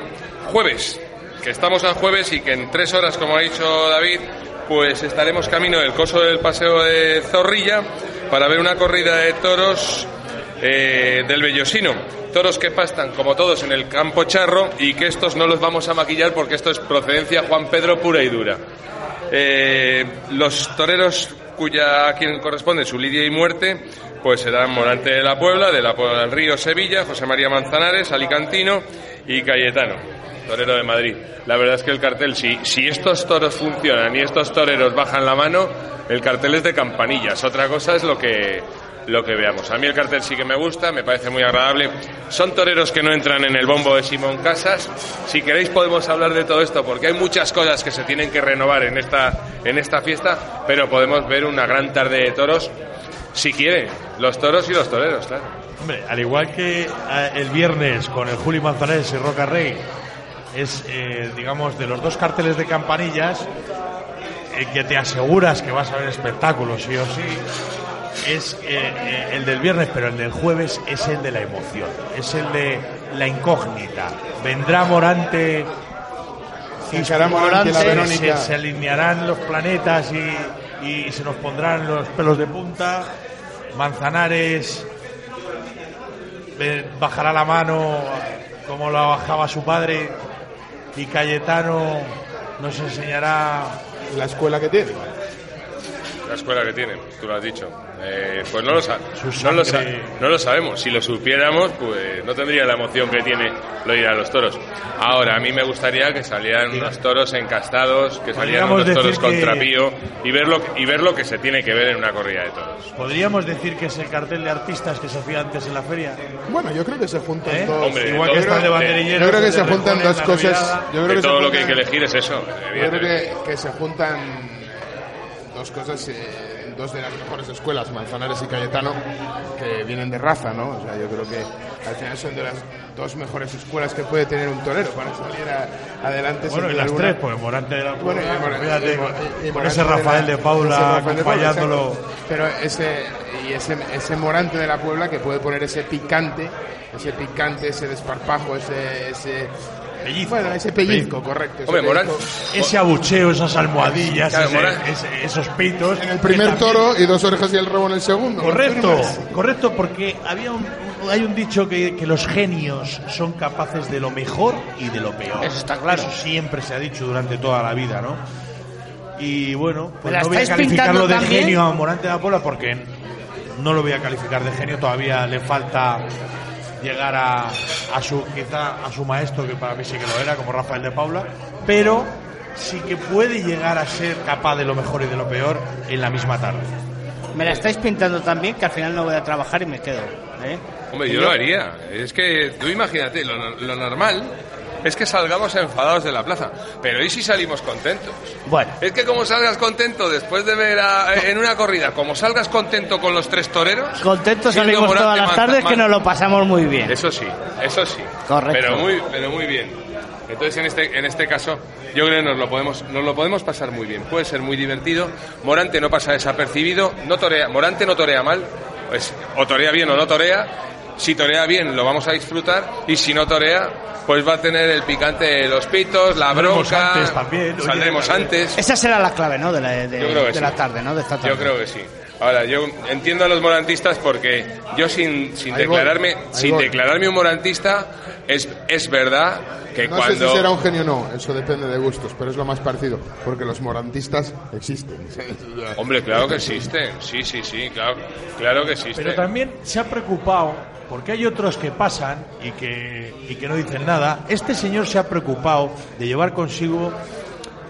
jueves, que estamos a jueves y que en tres horas, como ha dicho David, pues estaremos camino del coso del paseo de Zorrilla para ver una corrida de toros eh, del Bellosino. Toros que pastan, como todos, en el campo charro y que estos no los vamos a maquillar porque esto es procedencia Juan Pedro pura y dura. Eh, los toreros cuya a quien corresponde su lidia y muerte, pues serán Morante de la Puebla, de la Puebla del Río, Sevilla, José María Manzanares, Alicantino y Cayetano, torero de Madrid. La verdad es que el cartel, si, si estos toros funcionan y estos toreros bajan la mano, el cartel es de campanillas. Otra cosa es lo que, lo que veamos. A mí el cartel sí que me gusta, me parece muy agradable. Son toreros que no entran en el bombo de Simón Casas. Si queréis podemos hablar de todo esto porque hay muchas cosas que se tienen que renovar en esta, en esta fiesta, pero podemos ver una gran tarde de toros, si quiere, los toros y los toreros, claro. Hombre, al igual que eh, el viernes con el Juli Manzanares y Roca Rey, es, eh, digamos, de los dos carteles de campanillas, eh, que te aseguras que vas a ver espectáculos, sí o sí, es eh, eh, el del viernes, pero el del jueves es el de la emoción, es el de la incógnita. Vendrá Morante. Se hincará Morante y la se- Verónica. Se, se alinearán los planetas y, y se nos pondrán los pelos de punta. Manzanares bajará la mano como la bajaba su padre y Cayetano nos enseñará La escuela que tiene. La escuela que tiene, tú lo has dicho. Eh, pues no lo, no, lo no lo sabemos. Si lo supiéramos, pues no tendría la emoción que tiene lo ir a los toros. Ahora, a mí me gustaría que salieran unos toros encastados, que salieran unos toros con trapío y ver, lo, y ver lo que se tiene que ver en una corrida de toros. Podríamos decir que es el cartel de artistas que se hacía antes en la feria. Bueno, yo creo que se juntan ¿Eh? dos. Hombre, Igual que está de de- banderilleros. yo creo que se juntan dos cosas. Yo creo que todo lo que hay que elegir es eso. Yo creo que, que se juntan dos cosas, eh, dos de las mejores escuelas, Manzanares y Cayetano, que vienen de raza, ¿no? O sea, yo creo que al final son de las dos mejores escuelas que puede tener un torero para salir a- adelante. Bueno, y las alguna. tres, pues Morante de la Bueno, y fíjate, con- con ese de la- Rafael de Paula Rafael de Paula, acompañándolo. Pero ese, y ese, ese Morante de la Puebla que puede poner ese picante, ese picante, ese desparpajo, ese, ese Pellizco. Bueno, ese pellizco, correcto. ese Hombre, Morán- pellizco. Ese abucheo, esas almohadillas, Claro, ese- Morán- ese- esos pitos. En el primer también- toro y dos orejas y el rabo en el segundo. Correcto, correcto, porque había un, hay un dicho que, que los genios son capaces de lo mejor y de lo peor. Eso está claro. Eso siempre se ha dicho durante toda la vida, ¿no? Y bueno, pues la no voy a estáis pintando calificarlo de también? genio a Morante de la Pola porque no lo voy a calificar de genio, todavía le falta llegar a, a su quizá a su maestro que para mí sí que lo era como Rafael de Paula pero sí que puede llegar a ser capaz de lo mejor y de lo peor en la misma tarde Me la estáis pintando también que al final no voy a trabajar y me quedo. ¿eh? Hombre, yo lo haría. Es que tú imagínate, lo, lo normal es que salgamos enfadados de la plaza. Pero ¿y si salimos contentos? Bueno, Es que como salgas contento después de ver a- en una corrida, como salgas contento con los tres toreros... contentos salimos Morante, todas las tardes que nos lo pasamos muy bien. Eso sí, eso sí. Correcto. Pero muy, pero muy bien. Entonces en este, en este caso yo creo que nos lo podemos, nos lo podemos pasar muy bien. Puede ser muy divertido. Morante no pasa desapercibido, no torea, Morante no torea mal, pues o torea bien o no torea. Si torea bien lo vamos a disfrutar y si no torea pues va a tener el picante de los pitos, la bronca. antes también, oye, saldremos antes. Esa será la clave, ¿no? De la, de, sí. la tarde, ¿no? De esta tarde. Yo creo que sí. Ahora, yo entiendo a los morantistas porque yo sin, sin Ahí declararme, sin voy. declararme un morantista, es, es verdad que No cuando sé si será un genio o no, eso depende de gustos, pero es lo más parecido, porque los morantistas existen. Hombre, claro que existen. Sí, sí, sí, claro, claro que existen. Pero también se ha preocupado, porque hay otros que pasan y que, y que no dicen nada. Este señor se ha preocupado de llevar consigo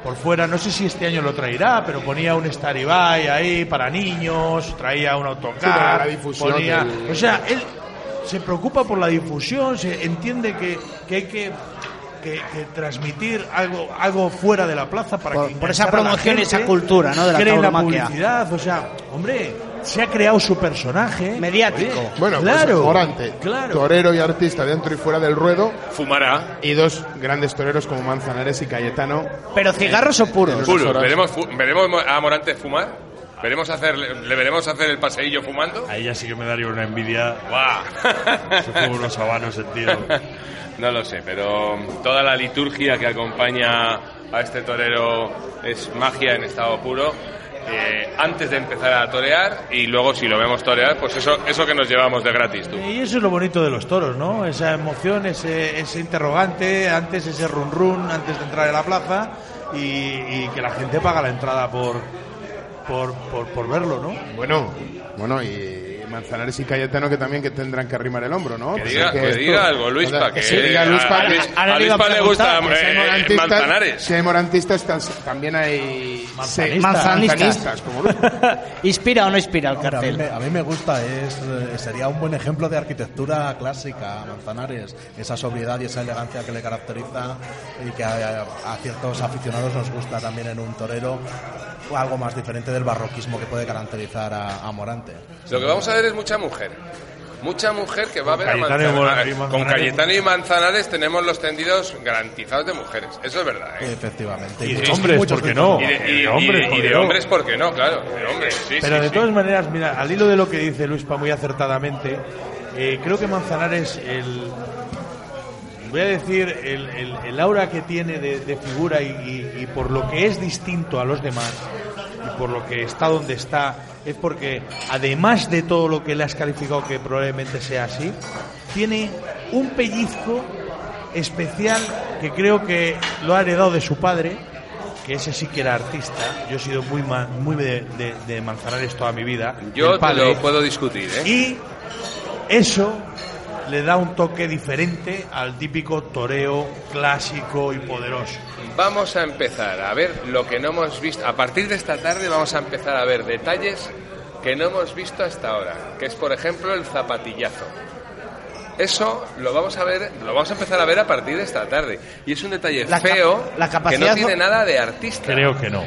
por fuera, no sé si este año lo traerá, pero ponía un Staribay ahí para niños, traía un Sí, autocar, para la difusión ponía- del- o sea, él se preocupa por la difusión, se entiende que, que hay que, que- que transmitir algo, algo fuera de la plaza para Por- que por esa promoción y esa cultura, ¿no? de la cree la publicidad, o sea, hombre, se ha creado su personaje Mediático. Oye, Bueno, claro, pues Morante, claro. torero y artista dentro y fuera del ruedo, Fumará. y dos grandes toreros como Manzanares y Cayetano. Pero cigarros o puros. Puro. horas. ¿Veremos, ¿Veremos a Morante fumar? ¿Veremos hacerle, ¿Le veremos hacer el paseillo fumando? A ella sí que me daría una envidia. ¡Guau! Se fue unos habanos el tío. No lo sé, pero toda la liturgia que acompaña a este torero es magia en estado puro. Eh, antes de empezar a torear y luego si lo vemos torear, pues eso, eso que nos llevamos de gratis, tú. Y eso es lo bonito de los toros, ¿no? Esa emoción, ese, ese interrogante, antes ese run run, antes de entrar en la plaza y, y que la gente paga la entrada por por, por, por verlo, ¿no? Bueno, bueno, y Manzanares y Cayetano que también que tendrán que arrimar el hombro, ¿no? Que Pues diga, que que diga algo, Luispa, que, sí, diga Luispa. a, Luis- a a Luispa le gusta Si eh, morantistas, Manzanares. si hay morantistas, tas- también hay Manzanistas. Manzanistas. como Luispa. ¿Inspira o no inspira el a, mí cartel? me, a mí me gusta, es, sería un buen ejemplo de arquitectura clásica, Manzanares, esa sobriedad y esa elegancia que le caracteriza y que a, a ciertos aficionados nos gusta también en un torero, o algo más diferente del barroquismo que puede caracterizar a, a Morante. Lo que vamos a ver es mucha mujer. Mucha mujer que va a ver a Manzanares. Con. Cayetano y Manzanares tenemos los tendidos garantizados de mujeres. Eso es verdad, ¿eh? Efectivamente. Y de hombres, ¿por qué no? Y de, y- hombres, y ¿por de qué no? hombres, ¿por qué no? Claro, de hombres, sí, Pero sí, de sí. todas maneras, mira, al hilo de lo que dice Luispa muy acertadamente, eh, creo que Manzanares, el, voy a decir, el, el- el aura que tiene de, de figura y, y- y por lo que es distinto a los demás y por lo que está donde está, es porque además de todo lo que le has calificado que probablemente sea así, tiene un pellizco especial que creo que lo ha heredado de su padre, que ese sí que era artista. Yo he sido muy de, de- de Manzanares toda mi vida. Yo te lo puedo discutir, ¿eh? Y eso le da un toque diferente al típico toreo clásico y poderoso. Vamos a empezar a ver lo que no hemos visto. A partir de esta tarde vamos a empezar a ver detalles que no hemos visto hasta ahora, que es por ejemplo el zapatillazo. Eso lo vamos a ver, lo vamos a empezar a ver a partir de esta tarde. Y es un detalle La feo la que no tiene nada de artista. Creo que no.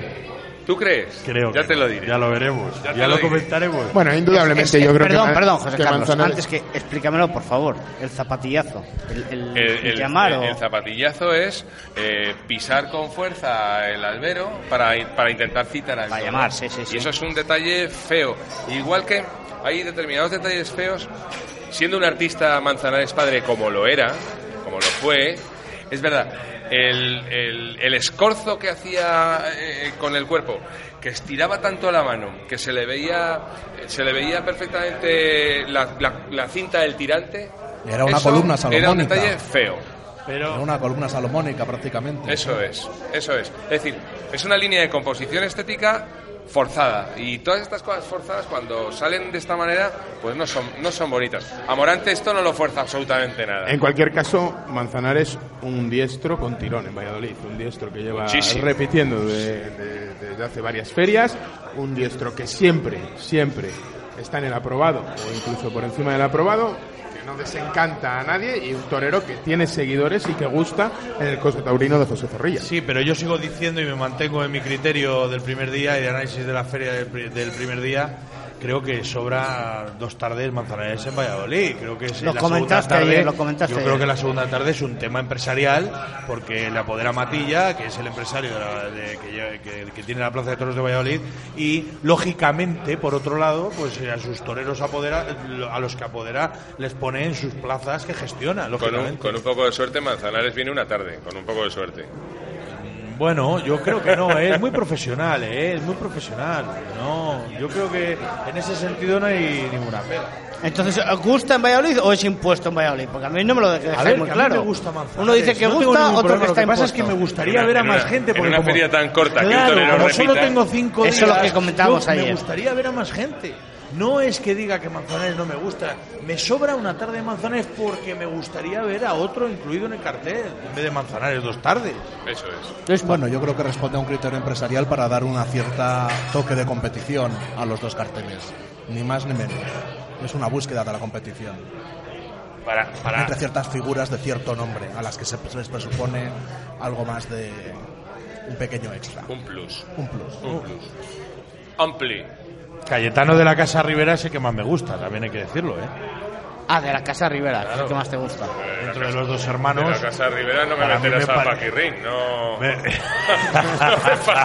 ¿Tú crees? Creo ya que te lo diré. Ya lo veremos. Ya lo comentaremos. Bueno, indudablemente Es- yo creo perdón, que, Ma- perdón, José que Carlos. Manzanares- Antes que explícamelo, por favor. El zapatillazo. El, el- El, llamar el- o- el zapatillazo es eh, pisar con fuerza el albero para, para intentar citar al Para llamar, sí, sí, sí. Y eso es un detalle feo. Igual que hay determinados detalles feos, siendo un artista Manzanares padre como lo era, como lo fue, es verdad, el, el- el escorzo que hacía eh, con el cuerpo, que estiraba tanto la mano, que se le veía, se le veía perfectamente la, la- la cinta del tirante. Era una eso columna Era un salomónica. detalle feo. Era Pero una columna salomónica prácticamente. Eso es, eso es. Es decir, es una línea de composición estética forzada y todas estas cosas forzadas cuando salen de esta manera pues no son no son bonitas. A Morante esto no lo fuerza absolutamente nada. En cualquier caso, Manzanares, un diestro con tirón en Valladolid. Un diestro que lleva Muchísimo. repitiendo de- de- desde hace varias ferias. Un diestro que siempre, siempre está en el aprobado o incluso por encima del aprobado. No desencanta a nadie y un torero que tiene seguidores y que gusta en el coso taurino de José Zorrilla. Sí, pero yo sigo diciendo y me mantengo en mi criterio del primer día y de análisis de la feria del primer día. Creo que sobra dos tardes Manzanares en Valladolid. Creo que es Lo la comentaste segunda tarde. ayer, lo comentaste yo creo ayer. que la segunda tarde es un tema empresarial porque le apodera Matilla, que es el empresario de la- de- que, lleva- que- que tiene la Plaza de Toros de Valladolid y lógicamente, por otro lado, pues a sus toreros apodera, a los que apodera les pone en sus plazas que gestiona, Con un, lógicamente. con un poco de suerte Manzanares viene una tarde, con un poco de suerte. Bueno, yo creo que no, ¿eh? es muy profesional, ¿eh? es muy profesional. No, yo creo que en ese sentido no hay ninguna pega. Entonces, ¿os ¿gusta en Valladolid o es impuesto en Valladolid? Porque a mí no me lo dejáis A ver, muy que a mí claro. me gusta Manzanares. Uno dice que No gusta, otro problema. que está Lo que pasa es que impuesto. me gustaría En ver a una- más en gente. una Porque como, feria tan corta que un Claro, torero como solo repita. tengo cinco Eso días. es lo que comentábamos yo ayer. Me gustaría ver a más gente. No es que diga que Manzanares no me gusta. Me sobra una tarde de Manzanares porque me gustaría ver a otro incluido en el cartel. En vez de Manzanares dos tardes. Eso es. Bueno, yo creo que responde a un criterio empresarial para dar una cierta toque de competición a los dos carteles. Ni más ni menos. Es una búsqueda de la competición. Para, para, Entre ciertas figuras de cierto nombre, a las que se les presupone algo más de un pequeño extra. un plus. Un plus. Un plus. Ampli. Cayetano de la Casa Rivera es el que más me gusta, también hay que decirlo, ¿eh? Ah, de la Casa Rivera, es el que más te gusta. Entre los dos De hermanos. la Casa Rivera no me meterás me a pare- Paquirrín, no... Me- no me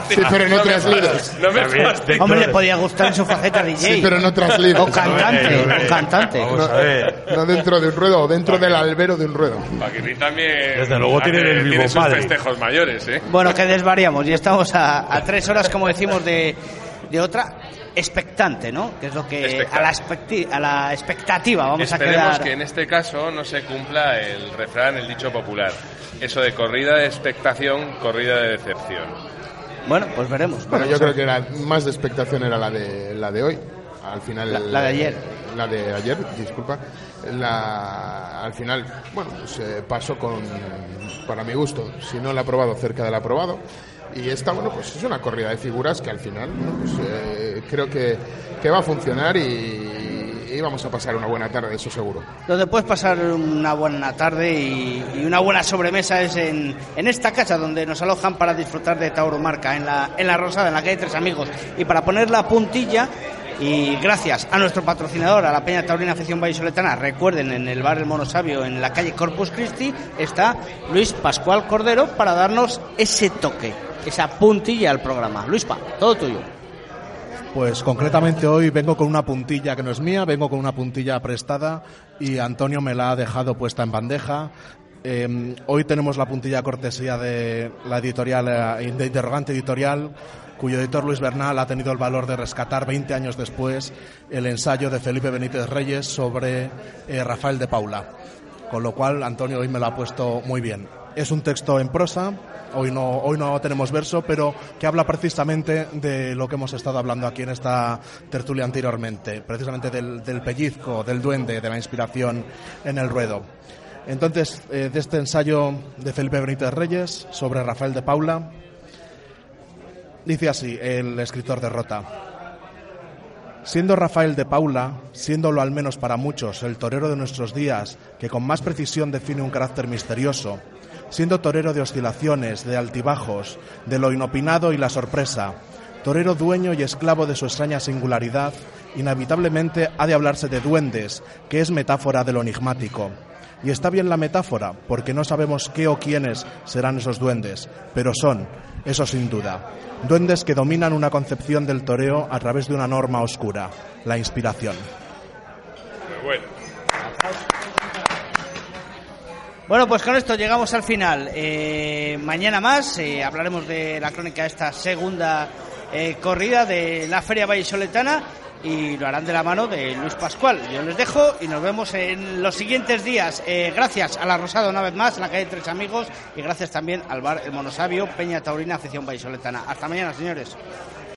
Sí, pero en no otras ligas. No me. Hombre, le podía gustar en su faceta DJ. Sí, pero en otras ligas. O cantante, o cantante. Vamos a ver. No dentro de un ruedo o dentro del albero de un ruedo. Paquirrín también... Desde luego tiene el mismo tiene sus padre. festejos mayores, ¿eh? Bueno, que desvariamos y estamos a, a tres horas, como decimos, de, de otra expectante, ¿no? Que es lo que a la, expecti- a la expectativa vamos a Esperemos quedar. que en este caso no se cumpla el refrán, el dicho popular. Eso de corrida de expectación, corrida de decepción. Bueno, pues veremos. Bueno, yo creo que la más de expectación era la de la de hoy. Al final La- la de ayer. La de ayer, disculpa. La, al final, bueno, pues eh, pasó con, para mi gusto, si no la ha aprobado, cerca del aprobado. Y esta, bueno, pues es una corrida de figuras que al final, pues, eh, creo que, que va a funcionar y, vamos a pasar una buena tarde, eso seguro. Donde puedes pasar una buena tarde y, una buena sobremesa es en, en esta casa donde nos alojan para disfrutar de Tauromarca, en la, en la Rosada, en la calle Tres Amigos. Y para poner la puntilla, y gracias a nuestro patrocinador, a la Peña Taurina Afición Vallisoletana, recuerden, en el bar El Mono Sabio, en la calle Corpus Christi, está Luis Pascual Cordero para darnos ese toque, esa puntilla al programa. Luispa, todo tuyo. Pues concretamente hoy vengo con una puntilla que no es mía, vengo con una puntilla prestada y Antonio me la ha dejado puesta en bandeja. Eh, hoy tenemos la puntilla cortesía de la editorial, eh, de Interrogante Editorial, cuyo editor Luis Bernal ha tenido el valor de rescatar 20 años después el ensayo de Felipe Benítez Reyes sobre eh, Rafael de Paula. Con lo cual, Antonio hoy me lo ha puesto muy bien. Es un texto en prosa, hoy no, hoy no tenemos verso, pero que habla precisamente de lo que hemos estado hablando aquí en esta tertulia anteriormente, precisamente del, pellizco, del duende, de la inspiración en el ruedo. Entonces, eh, de este ensayo de Felipe Benítez Reyes sobre Rafael de Paula, dice así el escritor de Rota. Siendo Rafael de Paula, siéndolo al menos para muchos el torero de nuestros días, que con más precisión define un carácter misterioso, siendo torero de oscilaciones, de altibajos, de lo inopinado y la sorpresa, torero dueño y esclavo de su extraña singularidad, inevitablemente ha de hablarse de duendes, que es metáfora de lo enigmático. Y está bien la metáfora, porque no sabemos qué o quiénes serán esos duendes, pero son, eso sin duda, duendes que dominan una concepción del toreo a través de una norma oscura, la inspiración. Bueno. Bueno, pues con esto llegamos al final. Eh, mañana más eh, hablaremos de la crónica de esta segunda eh, corrida de la Feria Vallisoletana y lo harán de la mano de Luis Pascual. Yo les dejo y nos vemos en los siguientes días. Eh, gracias a la Rosada una vez más, la calle Tres Amigos y gracias también al bar El Monosabio, Peña Taurina, Afición Vallisoletana. Hasta mañana, señores.